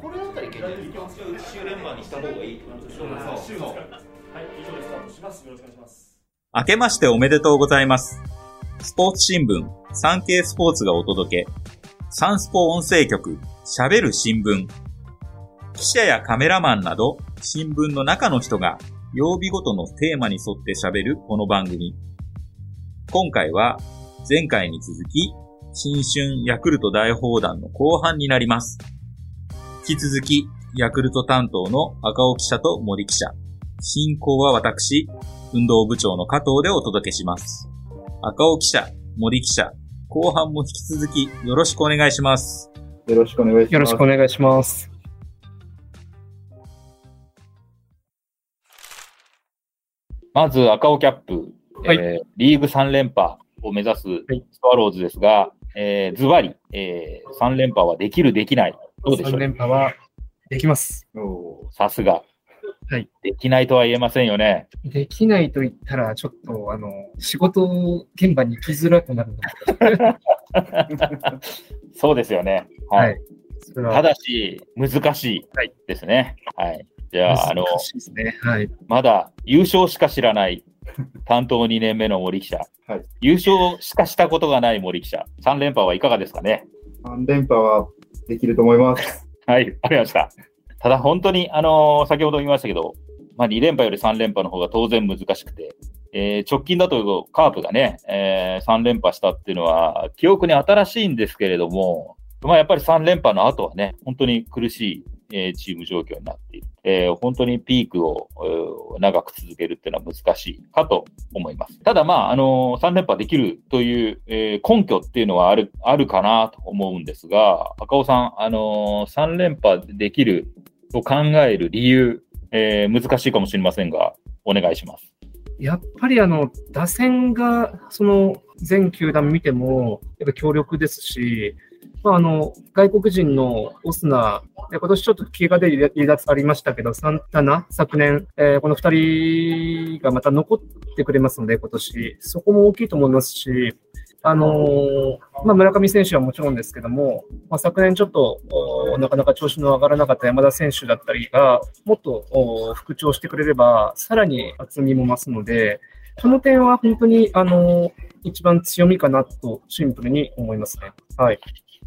これだったらいけないですか。週連番にした方がいいってことでしょ週ですからはい、以上でスタートします。よろしくお願いします。明けましておめでとうございます。スポーツ新聞、サンケイスポーツがお届け。サンスポ音声局、喋る新聞。記者やカメラマンなど、新聞の中の人が、曜日ごとのテーマに沿って喋るこの番組。今回は、前回に続き、新春ヤクルト大砲弾の後半になります。引き続き、ヤクルト担当の赤尾記者と森記者。進行は私、運動部長の加藤でお届けします。赤尾記者、森記者、後半も引き続きよろしくお願いします。よろしくお願いします。よろしくお願いします。まず赤尾キャップ、はいえーリーグ3連覇を目指すスワローズですが、えーズバリ、えー3連覇はできる、できない。どうでしょ3う連覇はできます。さすが。はいできないとは言えませんよね。できないと言ったら、ちょっと、あの、仕事現場に行きづらくなるの そうですよね。で、は。はいはただし、難しいはいですね。はい。じゃあ、あの。まだ優勝しか知らない担当2年目の森記者。はい優勝しかしたことがない森記者。3連覇はいかがですかね？3連覇はできると思います。はい、わかりました。ただ本当に、あのー先ほど言いましたけど、まあ、2連覇より3連覇の方が当然難しくて、えー直近だとカープがね、え3連覇したっていうのは、記憶に新しいんですけれども、まあ、やっぱり3連覇の後はね、本当に苦しい、えーチーム状況になっている。えー本当にピークを、えー長く続けるっていうのは難しいかと思います。ただ、まあ、あのー3連覇できるという、えー根拠っていうのはある、あるかなと思うんですが、赤尾さん、あのー3連覇できると考える理由、えー難しいかもしれませんが、お願いします。やっぱりあの、打線が、その、全球団見ても、やっぱ強力ですし、まあ、あの、外国人のオスナ、今年ちょっと怪我で離脱ありましたけど、サンタナ、昨年、えーこの二人がまた残ってくれますので、今年。そこも大きいと思いますし、あのーまあ、村上選手はもちろんですけども、まあ、昨年ちょっとなかなか調子の上がらなかった山田選手だったりが、もっと復調してくれれば、さらに厚みも増すので、この点は本当に、あのー一番強みかなとシンプルに思いますね。はい。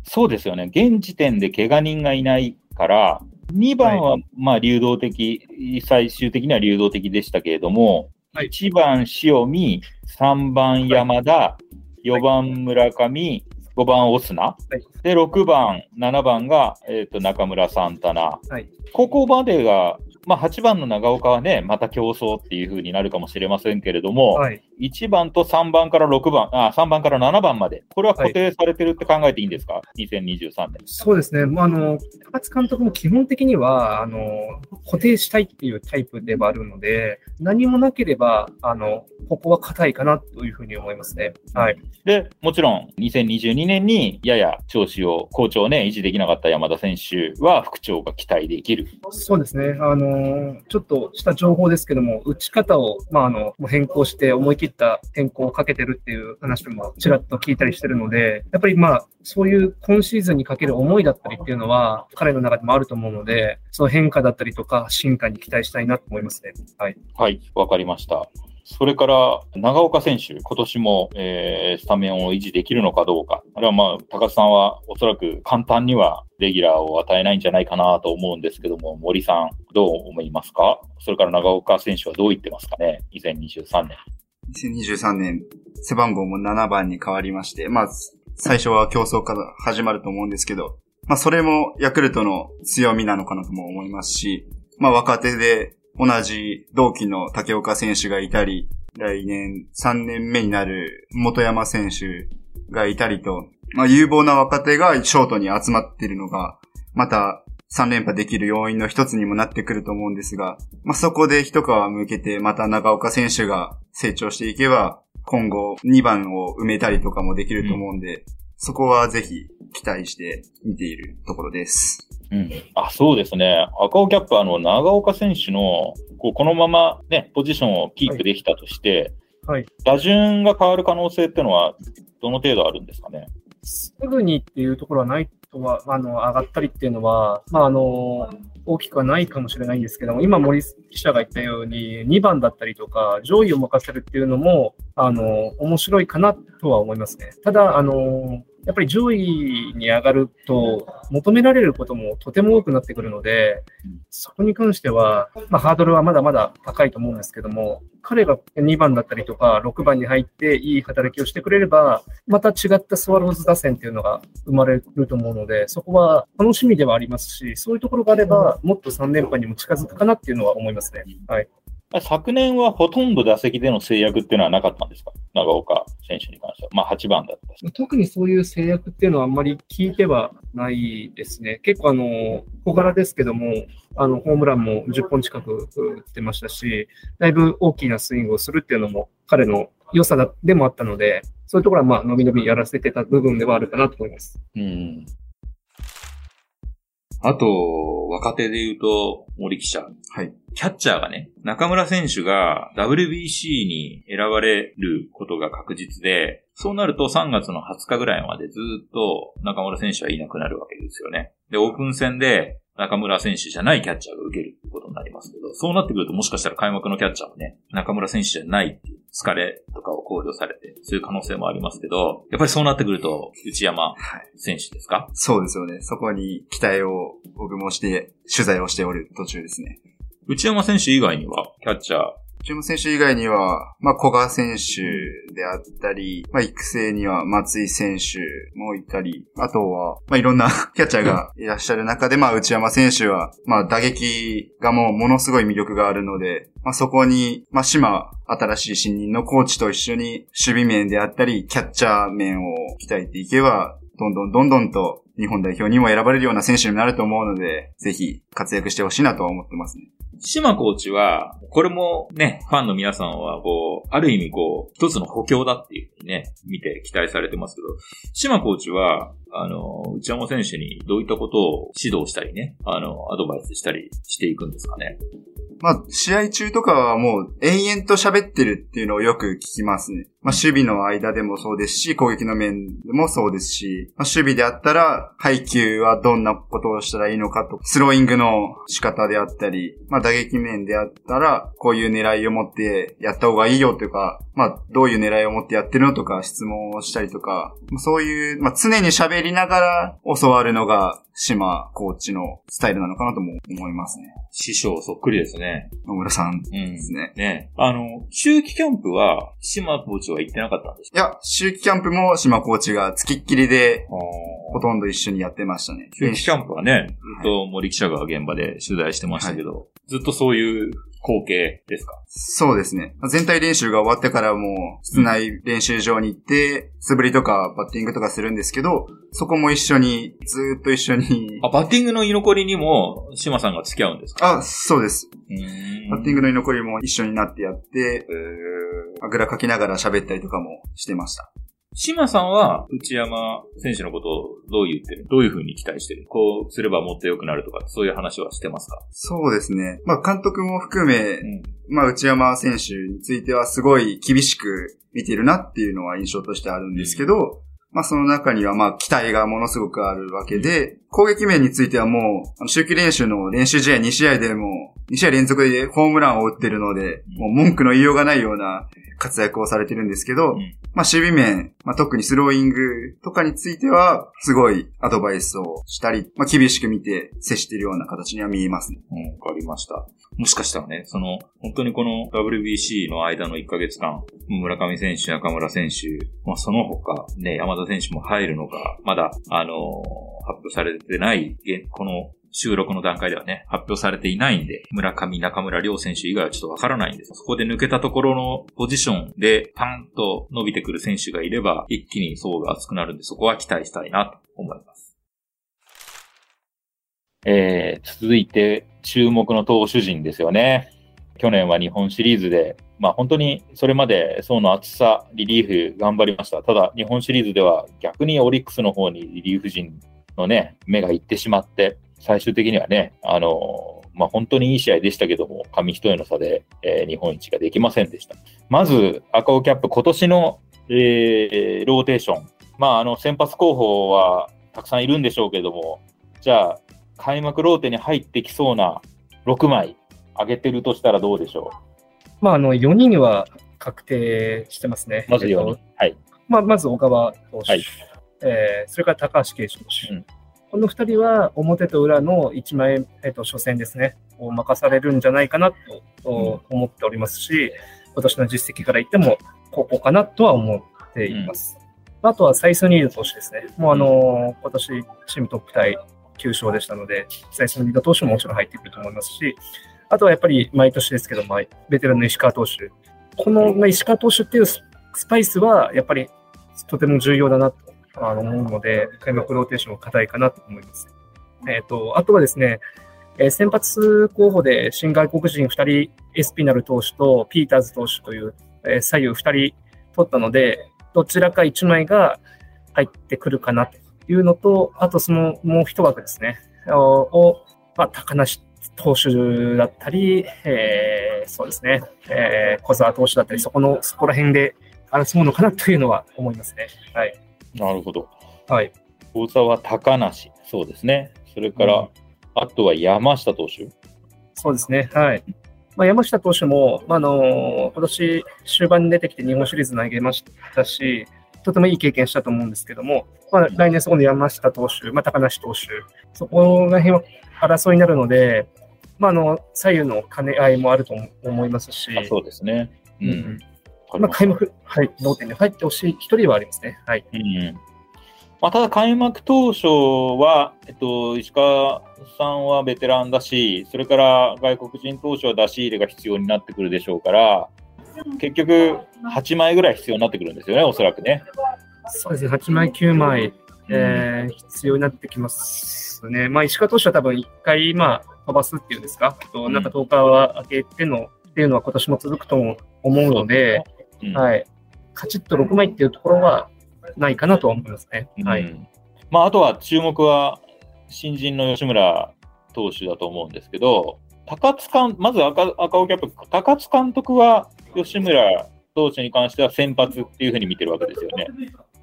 そうですよね。現時点で怪我人がいないから、2番はまあ流動的、最終的には流動的でしたけれども、はい。1番塩見、3番山田、4番村上、5番オスナ、い。で、6番、7番が、えっと中村サンタナ、はい。ここまでが、まあ、8番の長岡はね、また競争っていう風になるかもしれませんけれども、はい。1番と3番から6番、あ3番から7番まで、これは固定されてるって考えていいんですか、2023年。そうですね。まあ、あの、高津監督も基本的には、あの、固定したいっていうタイプではあるので、何もなければ、あの、ここは硬いかなというふうに思いますね。はい。で、もちろん、2022年にやや調子を、好調をね、維持できなかった山田選手は、復調が期待できる。そうですね。あの、ちょっとした情報ですけども、打ち方を、まあ、あの、変更して思い切った変更をかけてるっていう話もちらっと聞いたりしてるので、やっぱりまあ、そういう今シーズンにかける思いだったりっていうのは、彼の中でもあると思うので、その変化だったりとか、進化に期待したいなと思いますね。はい。はい、わかりました。それから、長岡選手、今年も、えースタメンを維持できるのかどうか。あれはまあ、高津さんはおそらく簡単にはレギュラーを与えないんじゃないかなと思うんですけども、森さん、どう思いますか？それから長岡選手はどう言ってますかね ?2023 年。2023年、背番号も7番に変わりまして、まあ、最初は競争から始まると思うんですけど、まあ、それもヤクルトの強みなのかなとも思いますし、まあ、若手で同じ同期の竹岡選手がいたり、来年3年目になる元山選手がいたりと、まあ、有望な若手がショートに集まっているのが、また3連覇できる要因の一つにもなってくると思うんですが、まあ、そこで一皮向けてまた長岡選手が成長していけば、今後2番を埋めたりとかもできると思うんで、そこはぜひ期待して見ているところです。うん。あ、そうですね。赤尾キャップ、あの、長岡選手の、こうこのままね、ポジションをキープできたとして、はい。打順が変わる可能性ってのは、どの程度あるんですかね？すぐにっていうところはないとは、あの、上がったりっていうのは、まあ、あの、大きくはないかもしれないんですけども、今森記者が言ったように、2番だったりとか、上位を任せるっていうのも、あの、面白いかなとは思いますね。ただ、あの、やっぱり上位に上がると、求められることもとても多くなってくるので、そこに関しては、まあ、ハードルはまだまだ高いと思うんですけども、彼が2番だったりとか、6番に入っていい働きをしてくれれば、また違ったスワローズ打線っていうのが生まれると思うので、そこは楽しみではありますし、そういうところがあれば、もっと3連覇にも近づくかなっていうのは思いますね。はい。昨年はほとんど打席での制約っていうのはなかったんですか？長岡選手に関しては。まあ8番だったし。特にそういう制約っていうのはあんまり聞いてはないですね。結構あの、小柄ですけども、あの、ホームランも10本近く打ってましたし、だいぶ大きなスイングをするっていうのも彼の良さでもあったので、そういうところはまあ、伸び伸びやらせてた部分ではあるかなと思います。うん。あと、若手で言うと、森記者。はい。キャッチャーがね、中村選手が WBC に選ばれることが確実で、そうなると3月の20日ぐらいまでずっと中村選手はいなくなるわけですよね。で、オープン戦で中村選手じゃないキャッチャーが受けるってことになりますけど、そうなってくるともしかしたら開幕のキャッチャーもね、中村選手じゃないっていう疲れとかを考慮されて、そういう可能性もありますけど、やっぱりそうなってくると、内山選手ですか？そうですよね。そこに期待を僕もして、取材をしておる途中ですね。内山選手以外には、キャッチャー、チーム選手以外には、まあ、古賀選手であったり、まあ、育成には松井選手もいたり、あとは、まあ、いろんな キャッチャーがいらっしゃる中で、まあ、内山選手は、まあ、打撃がもうものすごい魅力があるので、まあ、そこに、まあ、島、新しい新任のコーチと一緒に、守備面であったり、キャッチャー面を鍛えていけば、どんどんどんどんと日本代表にも選ばれるような選手になると思うので、ぜひ活躍してほしいなとは思ってますね。島コーチは、これもね、ファンの皆さんは、こう、ある意味こう、一つの補強だっていうふうにね、見て期待されてますけど、島コーチは、あの、内山選手にどういったことを指導したりね、あの、アドバイスしたりしていくんですかね？まあ、試合中とかはもう延々と喋ってるっていうのをよく聞きますね。まあ、守備の間でもそうですし、攻撃の面でもそうですし、まあ、守備であったら、配球はどんなことをしたらいいのかと、スローイングの仕方であったり、まあ、打撃面であったら、こういう狙いを持ってやった方がいいよとか、まあ、どういう狙いを持ってやってるのとか質問をしたりとか、そういう、まあ、常に喋りながら教わるのが、島コーチのスタイルなのかなとも思いますね。師匠そっくりですね。野村さんうんで。すね。ね。あの、秋季キャンプは、島コーチは行ってなかったんですいや、秋季キャンプも島コーチが付きっきりで、かほとんど一緒にやってましたね。秋季キャンプはね、ずっと森記者が現場で取材してましたけど、ずっとそういう光景ですか？そうですね。全体練習が終わってからも、室内練習場に行って、素振りとかバッティングとかするんですけど、そこも一緒に、ずーっと一緒に、あ、バッティングの居残りにも、島さんが付き合うんですか？あ、そうです。バッティングの居残りも一緒になってやって、あぐらかきながら喋ったりとかもしてました。島さんは、内山選手のことをどう言ってるどういう風に期待してるこうすればもっと良くなるとか、そういう話はしてますか？そうですね。まあ監督も含め、ん。まあ内山選手についてはすごい厳しく見てるなっていうのは印象としてあるんですけど、まあその中にはまあ期待がものすごくあるわけで、攻撃面についてはもう、周期練習の練習試合2試合でも、2試合連続でホームランを打ってるので、もう文句の言いようがないような活躍をされてるんですけど、うんまあ守備面、まあ特にスローイングとかについては、すごいアドバイスをしたり、まあ厳しく見て接しているような形には見えますね。うん、わかりました。もしかしたらね、その、本当にこの WBC の間の1ヶ月間、村上選手、中村選手、まあその他、ね、山田選手も入るのか、まだ、あのー発表されてない、現この収録の段階ではね、発表されていないんで、村上、中村両選手以外はちょっとわからないんです。そこで抜けたところのポジションでパンと伸びてくる選手がいれば、一気に層が厚くなるんで、そこは期待したいなと思います。えー続いて、注目の投手陣ですよね。去年は日本シリーズで、まあ本当にそれまで層の厚さ、リリーフ頑張りました。ただ、日本シリーズでは逆にオリックスの方にリリーフ陣のね、目がいってしまって、最終的にはね、あのーまあ本当にいい試合でしたけども、紙一重の差で、えー日本一ができませんでした。まず、赤尾キャップ、今年の、えーローテーション。まあ、あの、先発候補は、たくさんいるんでしょうけども、じゃあ、開幕ローテに入ってきそうな6枚、上げてるとしたらどうでしょまあ、あの、4人には確定してますね。うまず4えっと人。はい。まあ、まず小川投手、はいえーそれから高橋奎二投手、うんこの2人は表と裏の1枚、えっと初戦ですね、を任されるんじゃないかなとと思っておりますし、今年の実績から言っても、ここかなとは思っています。あとはサイスニード投手ですね。もうあのー今年チームトップタイ9勝でしたので、サイスニード投手ももちろん入ってくると思いますし、あとはやっぱり毎年ですけど、まあ、ベテランの石川投手。このまあ石川投手っていうススパイスは、やっぱりとても重要だなとあの思うので、開幕ローテーションは課題かなと思います。えっ、と、あとはですね、えー先発候補で新外国人2人、エスピナル投手とピーターズ投手という、えー左右2人取ったので、どちらか1枚が入ってくるかなというのと、あとそのもう一枠ですね、をまあ、高梨投手だったり、えーそうですね、えー小沢投手だったり、そこの、そこら辺で争うのかなというのは思いますね。はい。なるほど。はい。大沢、高梨、そうですね。それから、うんあとは山下投手。そうですね。はい。まあ、山下投手も、まあ、あの今年終盤に出てきて日本シリーズ投げましたし、とてもいい経験したと思うんですけども、まあ、来年そこの山下投手、まあ、高梨投手、そこら辺は争いになるので、まあ、あの左右の兼ね合いもあると思いますし、あそうですね。う。うんんまあ、開幕、はい、ローテに入ってほしい一人はありますね。はい。うんまあ、ただ開幕当初は、えっと、石川さんはベテランだし、それから外国人投手は出し入れが必要になってくるでしょうから、結局、8枚ぐらい必要になってくるんですよね、おそらくね。そうですね、8枚、9枚、えー必要になってきますね。まあ、石川投手は多分1回、まあ、飛ばすっていうんですか、あとうんなんか10日は開けてのっていうのは今年も続くと思うので、うんはい。カチッと6枚っていうところはないかなとは思いますね。うんはい。まあ、あとは注目は新人の吉村投手だと思うんですけど、高津監まず赤赤尾キャップ、高津監督は吉村投手に関しては先発っていうふうに見てるわけですよね。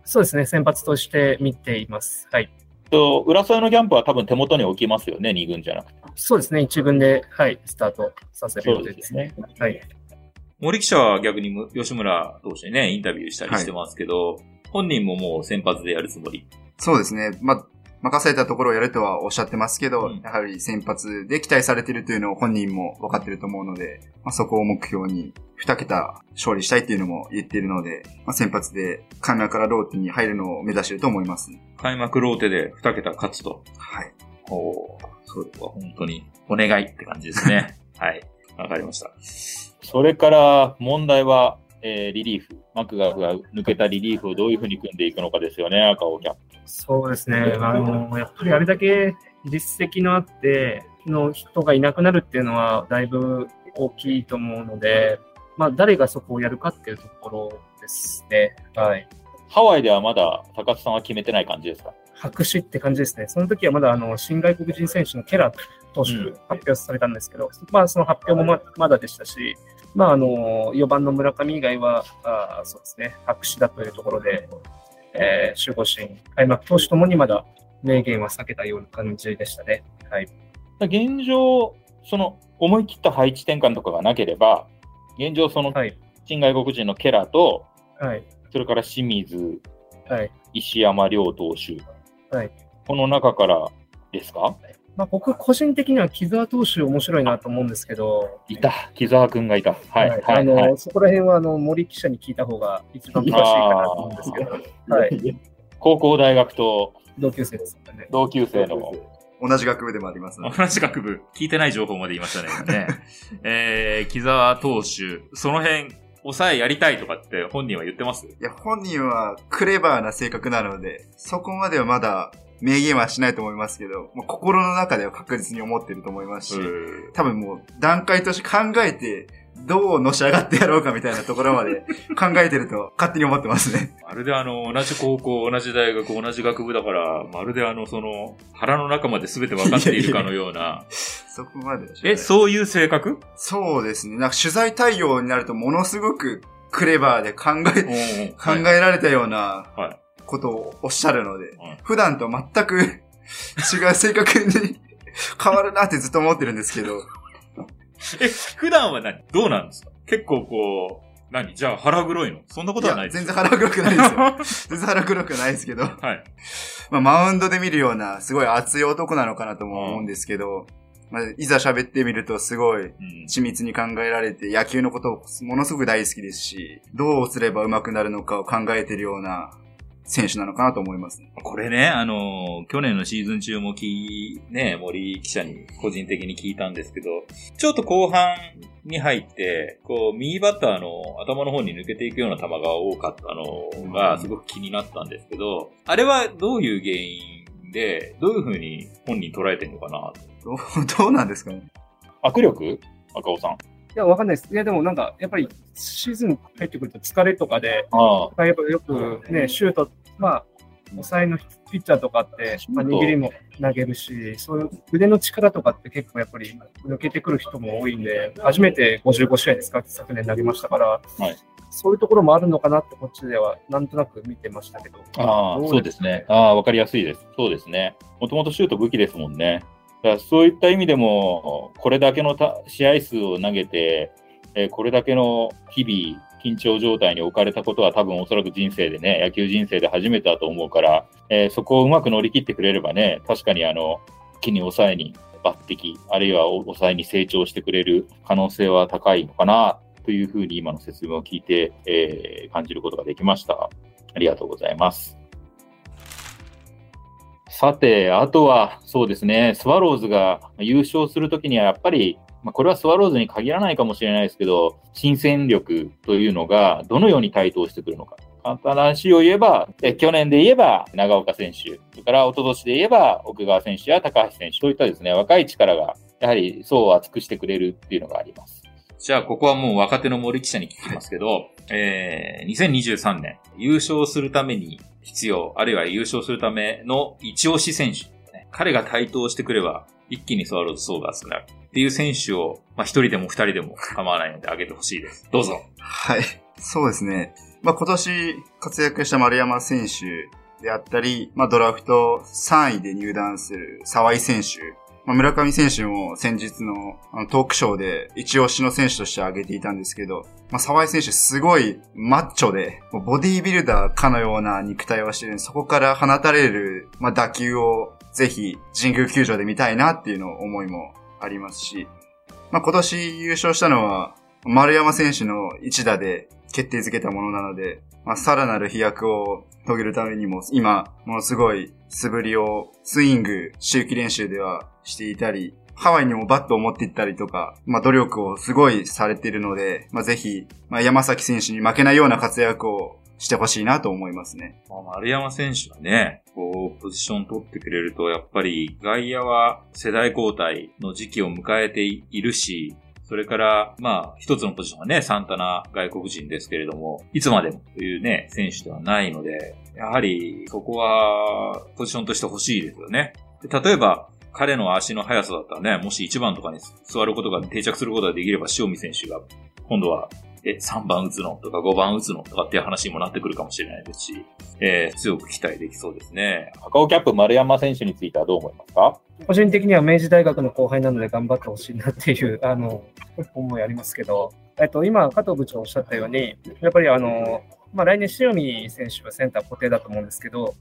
そうですね、先発として見ています。はい。と浦添のキャンプは多分手元に置きますよね、2軍じゃなくて。そうですね、1軍で、はい、スタートさせる予定ですね。はい。森記者は逆に吉村投手にね、インタビューしたりしてますけど、本人ももう先発でやるつもり？そうですね。まあ、任されたところをやるとはおっしゃってますけど、うんやはり先発で期待されているというのを本人も分かっていると思うので、まあ、そこを目標に2桁勝利したいっていうのも言っているので、まあ、先発で開幕からローテに入るのを目指していると思います。開幕ローテで2桁勝つと。はい。おーそれは本当にお願いって感じですね。はい。わかりました。それから問題は、えーリリーフ。マクガフが抜けたリリーフをどういうふうに組んでいくのかですよね、赤尾キャップ。そうですね。あの、やっぱりあれだけ実績のあって、の人がいなくなるっていうのは、だいぶ大きいと思うので、まあ、誰がそこをやるかっていうところですね。はい。ハワイではまだ高津さんは決めてない感じですか？白紙って感じですね。その時はまだ、あの、新外国人選手のケラー投手うん発表されたんですけど、まあ、その発表もままだでしたし、まあ、あの、4番の村上以外は、あーそうですね、白紙だというところで、えー守護神、開幕投手ともにまだ明言は避けたような感じでしたね。はい。現状、その思い切った配置転換とかがなければ、現状、そのはい。新外国人のケラと、はい。それから清水、はい。石山亮投手、はいこの中からですか？まあ、僕、個人的には木澤投手面白いなと思うんですけど、いた、木澤君がいた。はい、はい、あの、はい。そこら辺はあの森記者に聞いた方が一番詳しいかなと思うんですけど、はい。高校、大学と同級生ですね。同級生の、同じ学部でもありますので。同じ学部、聞いてない情報まで言いましたね。今ね えー、木沢投手、その辺、抑えやりたいとかって本人は言ってます？いや、本人はクレバーな性格なので、そこまではまだ明言はしないと思いますけど、もう心の中では確実に思ってると思いますし、多分もう段階として考えて、どうのし上がってやろうかみたいなところまで 考えてると勝手に思ってますね。まるであの、同じ高校、同じ大学、同じ学部だから、まるであの、その、腹の中まで全て分かっているかのような。そこまでは知らないえ、そういう性格？そうですね。なんか取材対応になるとものすごくクレバーで考え、考えられたようなはい。ことをおっしゃるので、ん。普段と全く違う性格に変わるなってずっと思ってるんですけど、え、普段は何？どうなんですか？結構こう、何？じゃあ腹黒いの？そんなことはないや全然腹黒くないですよ。全然腹黒くないですけど、はい。まあ、マウンドで見るような、すごい熱い男なのかなとも思うんですけど、まあ、いざ喋ってみるとすごいうん。緻密に考えられて、野球のことをものすごく大好きですし、どうすれば上手くなるのかを考えてるような選手なのかなと思いますね。これね、あのー去年のシーズン中もき、ね、森記者に個人的に聞いたんですけど、ちょっと後半に入って、こう、右バッターの頭の方に抜けていくような球が多かったのがすごく気になったんですけど、あれはどういう原因で、どういうふうに本人捉えてるのかなどう、どうなんですかね。握力？赤尾さん。いや、わかんないです。いや、でもなんか、やっぱりシーズン入ってくると疲れとかで、ああ。やっぱよくね、シュート、まあ、抑えのピッチャーとかって、まあ、握りも投げるし、そういう腕の力とかって結構やっぱり抜けてくる人も多いんで、初めて55試合ですか、昨年投げましたから、はいそういうところもあるのかなって、こっちではなんとなく見てましたけど。ああ、どそうですね。ああ、わかりやすいです。そうですね。もともとシュート武器ですもんね。だからそういった意味でも、これだけの試合数を投げて、えーこれだけの日々、緊張状態に置かれたことは多分おそらく人生でね、野球人生で初めてだと思うから、えーそこをうまく乗り切ってくれればね、確かにあの、木に抑えに抜擢、あるいは抑えに成長してくれる可能性は高いのかな、というふうに今の説明を聞いて、えー感じることができました。ありがとうございます。さて、あとは、そうですね、スワローズが優勝するときには、やっぱり、まあ、これはスワローズに限らないかもしれないですけど、新戦力というのがどのように台頭してくるのか。簡単な話を言えば、え去年で言えば長岡選手、それから一昨年で言えば奥川選手や高橋選手、そういったですね、若い力が、やはり層を厚くしてくれるっていうのがあります。じゃあ、ここはもう若手の森記者に聞きますけど、えー、2023年、優勝するために必要、あるいは優勝するための一押し選手、彼が台頭してくれば、一気にスワローズ層が厚くなるっていう選手を、まあ、一人でも二人でも構わないので挙げてほしいです。どうぞ。はい。そうですね。まあ、今年活躍した丸山選手であったり、まあ、ドラフト3位で入団する沢井選手。ま、村上選手も先日のあのトークショーで一押しの選手として挙げていたんですけど、まあ、沢井選手すごいマッチョで、ボディービルダーかのような肉体をしているそこから放たれる、まあ、打球をぜひ神宮球場で見たいなっていうの思いもありますし、まあ、今年優勝したのは丸山選手の一打で決定づけたものなので、まあ、さらなる飛躍を遂げるためにも、今、ものすごい素振りをスイング、周期練習ではしていたり、ハワイにもバットを持って行ったりとか、まあ、努力をすごいされているので、まあ、ぜひ、まあ、山崎選手に負けないような活躍をしてほしいなと思いますね。まあ丸山選手がね、こう、ポジション取ってくれると、やっぱり外野は世代交代の時期を迎えているし、それから、まあ、一つのポジションはね、サンタナ外国人ですけれども、いつまでもというね、選手ではないので、やはり、そこは、ポジションとして欲しいですよね。例えば、彼の足の速さだったらね、もし1番とかに座ることが、定着することができれば、塩見選手が、今度は、え、3番打つのとか5番打つのとかっていう話にもなってくるかもしれないですし、えー強く期待できそうですね。赤尾キャップ丸山選手についてはどう思いますか？個人的には明治大学の後輩なので頑張ってほしいなっていう、あの、思いありますけど、えっと、今、加藤部長おっしゃったように、やっぱりあの、まあ、来年、塩見選手はセンター固定だと思うんですけど、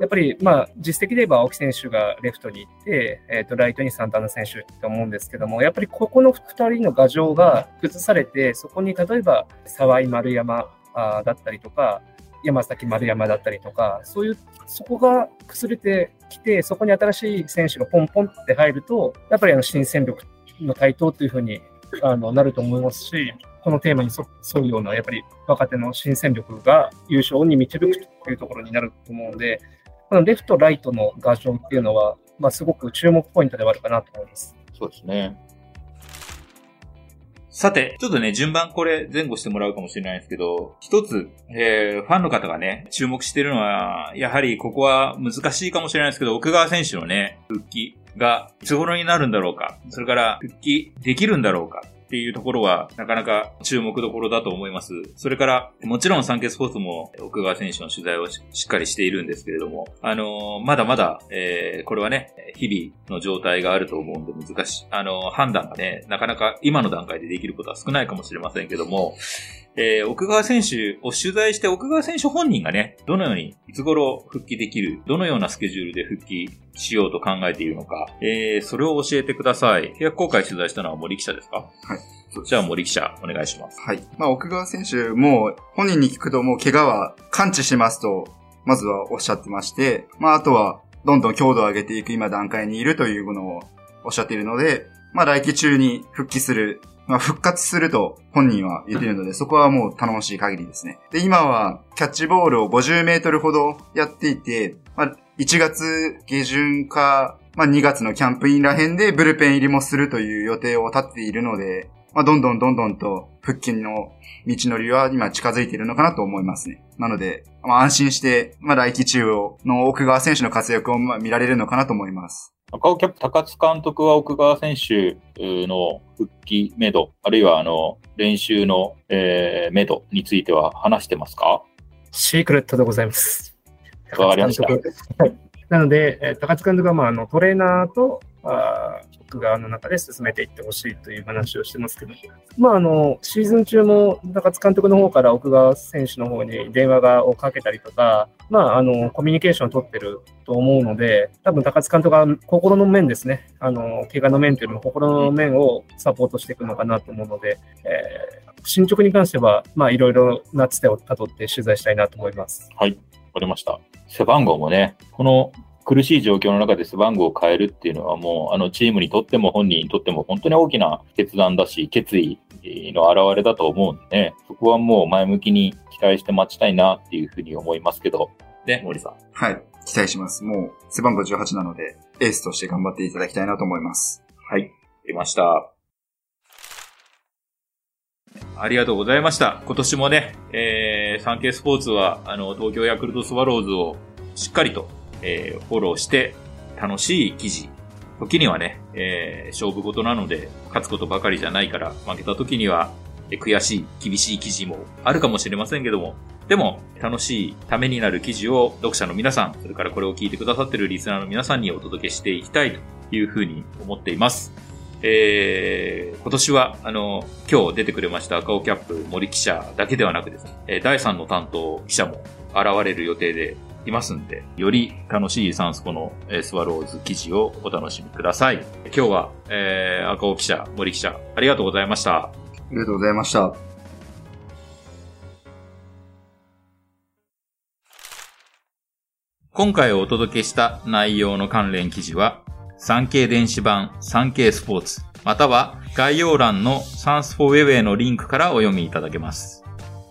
やっぱり、まあ、実績で言えば青木選手がレフトに行って、えっと、ライトにサンタナ選手って思うんですけども、やっぱりここの2人の牙城が崩されて、そこに例えば沢井丸山あだったりとか、山崎丸山だったりとか、そういう、そこが崩れてきて、そこに新しい選手がポンポンって入ると、やっぱりあの新戦力の台頭というふうにあのなると思いますし、このテーマに沿うような、やっぱり若手の新戦力が優勝に導くというところになると思うので、このレフト、ライトの画像っていうのは、まあ、すごく注目ポイントではあるかなと思います。そうですね。さて、ちょっとね、順番これ前後してもらうかもしれないですけど、一つ、えー、ファンの方がね、注目してるのは、やはりここは難しいかもしれないですけど、奥川選手のね、復帰がいつ頃になるんだろうか、それから復帰できるんだろうか、っていうところは、なかなか注目どころだと思います。それから、もちろんサンケスポーツも奥川選手の取材をしっかりしているんですけれども、あのーまだまだ、えーこれはね、日々の状態があると思うんで難しい。あのー判断がね、なかなか今の段階でできることは少ないかもしれませんけども、えー奥川選手を取材して、奥川選手本人がね、どのように、いつ頃復帰できる、どのようなスケジュールで復帰しようと考えているのか、えーそれを教えてください。契約公開取材したのは森記者ですか？はい。じゃあ森記者、お願いします。はい。まあ、奥川選手も、本人に聞くともう怪我は完治してますと、まずはおっしゃってまして、まあ、あとは、どんどん強度を上げていく今段階にいるというのをおっしゃっているので、まあ、来季中に復帰する、まあ、復活すると本人は言っているので、そこはもう頼もしい限りですね。で、今は、キャッチボールを50メートルほどやっていて、まあ、1月下旬か、まあ、2月のキャンプインら辺でブルペン入りもするという予定を立てているので、まあ、どんどんどんどんと復帰の道のりは今近づいているのかなと思いますね。なので、まあ、安心して、まあ、来季中央の奥川選手の活躍をまあ見られるのかなと思います。赤尾キャップ高津監督は奥川選手の復帰メド、あるいはあの練習の、えー、メドについては話してますか？シークレットでございます。わかりました。なので、えー高津監督は、まあ、あのトレーナーと、あー奥側の中で進めていってほしいという話をしてますけど、まあ、あの、シーズン中も高津監督の方から奥川選手の方に電話をかけたりとか、まあ、あの、コミュニケーションを取ってると思うので、多分高津監督は心の面ですね、あの、怪我の面というよりも心の面をサポートしていくのかなと思うので、えー進捗に関しては、まあ、いろいろなつてをたどって取材したいなと思います。はい、わかりました。背番号もね、この苦しい状況の中で背番号を変えるっていうのはもう、あのチームにとっても本人にとっても本当に大きな決断だし、決意の表れだと思うんでね、そこはもう前向きに期待して待ちたいなっていうふうに思いますけど、ね、森さん。はい。期待します。もう、背番号18なので、エースとして頑張っていただきたいなと思います。はい。出ました。ありがとうございました。今年もね、えー、サンケイスポーツは、あの、東京ヤクルトスワローズをしっかりと、えー、フォローして、楽しい記事。時にはね、えー、勝負事なので、勝つことばかりじゃないから、負けた時には、えー悔しい、厳しい記事もあるかもしれませんけども、でも、楽しいためになる記事を読者の皆さん、それからこれを聞いてくださってるリスナーの皆さんにお届けしていきたいというふうに思っています。えー、今年は、あの、今日出てくれました赤尾キャップ森記者だけではなくですね、え第3の担当記者も現れる予定でいますんで、より楽しいサンスポの、えースワローズ記事をお楽しみください。今日は、えー、赤尾記者、森記者、ありがとうございました。ありがとうございました。今回お届けした内容の関連記事は、産経電子版産経スポーツ、または概要欄のサンスポウェブへのリンクからお読みいただけます。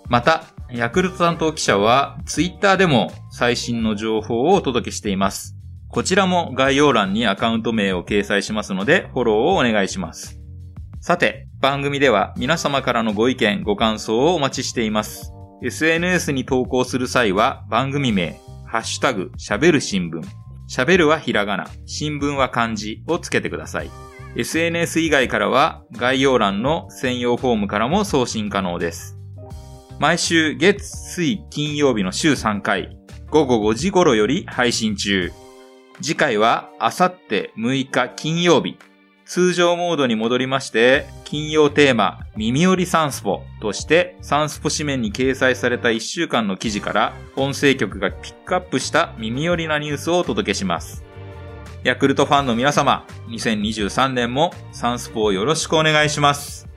また、ヤクルト担当記者はツイッターでも最新の情報をお届けしています。こちらも概要欄にアカウント名を掲載しますのでフォローをお願いします。さて、番組では皆様からのご意見、ご感想をお待ちしています。SNS に投稿する際は番組名、ハッシュタグ、喋る新聞。喋るはひらがな、新聞は漢字をつけてください。SNS 以外からは概要欄の専用フォームからも送信可能です。毎週月、水、金曜日の週3回、午後5時頃より配信中。次回はあさって6日金曜日。通常モードに戻りまして、金曜テーマ、耳寄りサンスポとして、サンスポ紙面に掲載された1週間の記事から、音声局がピックアップした耳寄りなニュースをお届けします。ヤクルトファンの皆様、2023年もサンスポをよろしくお願いします。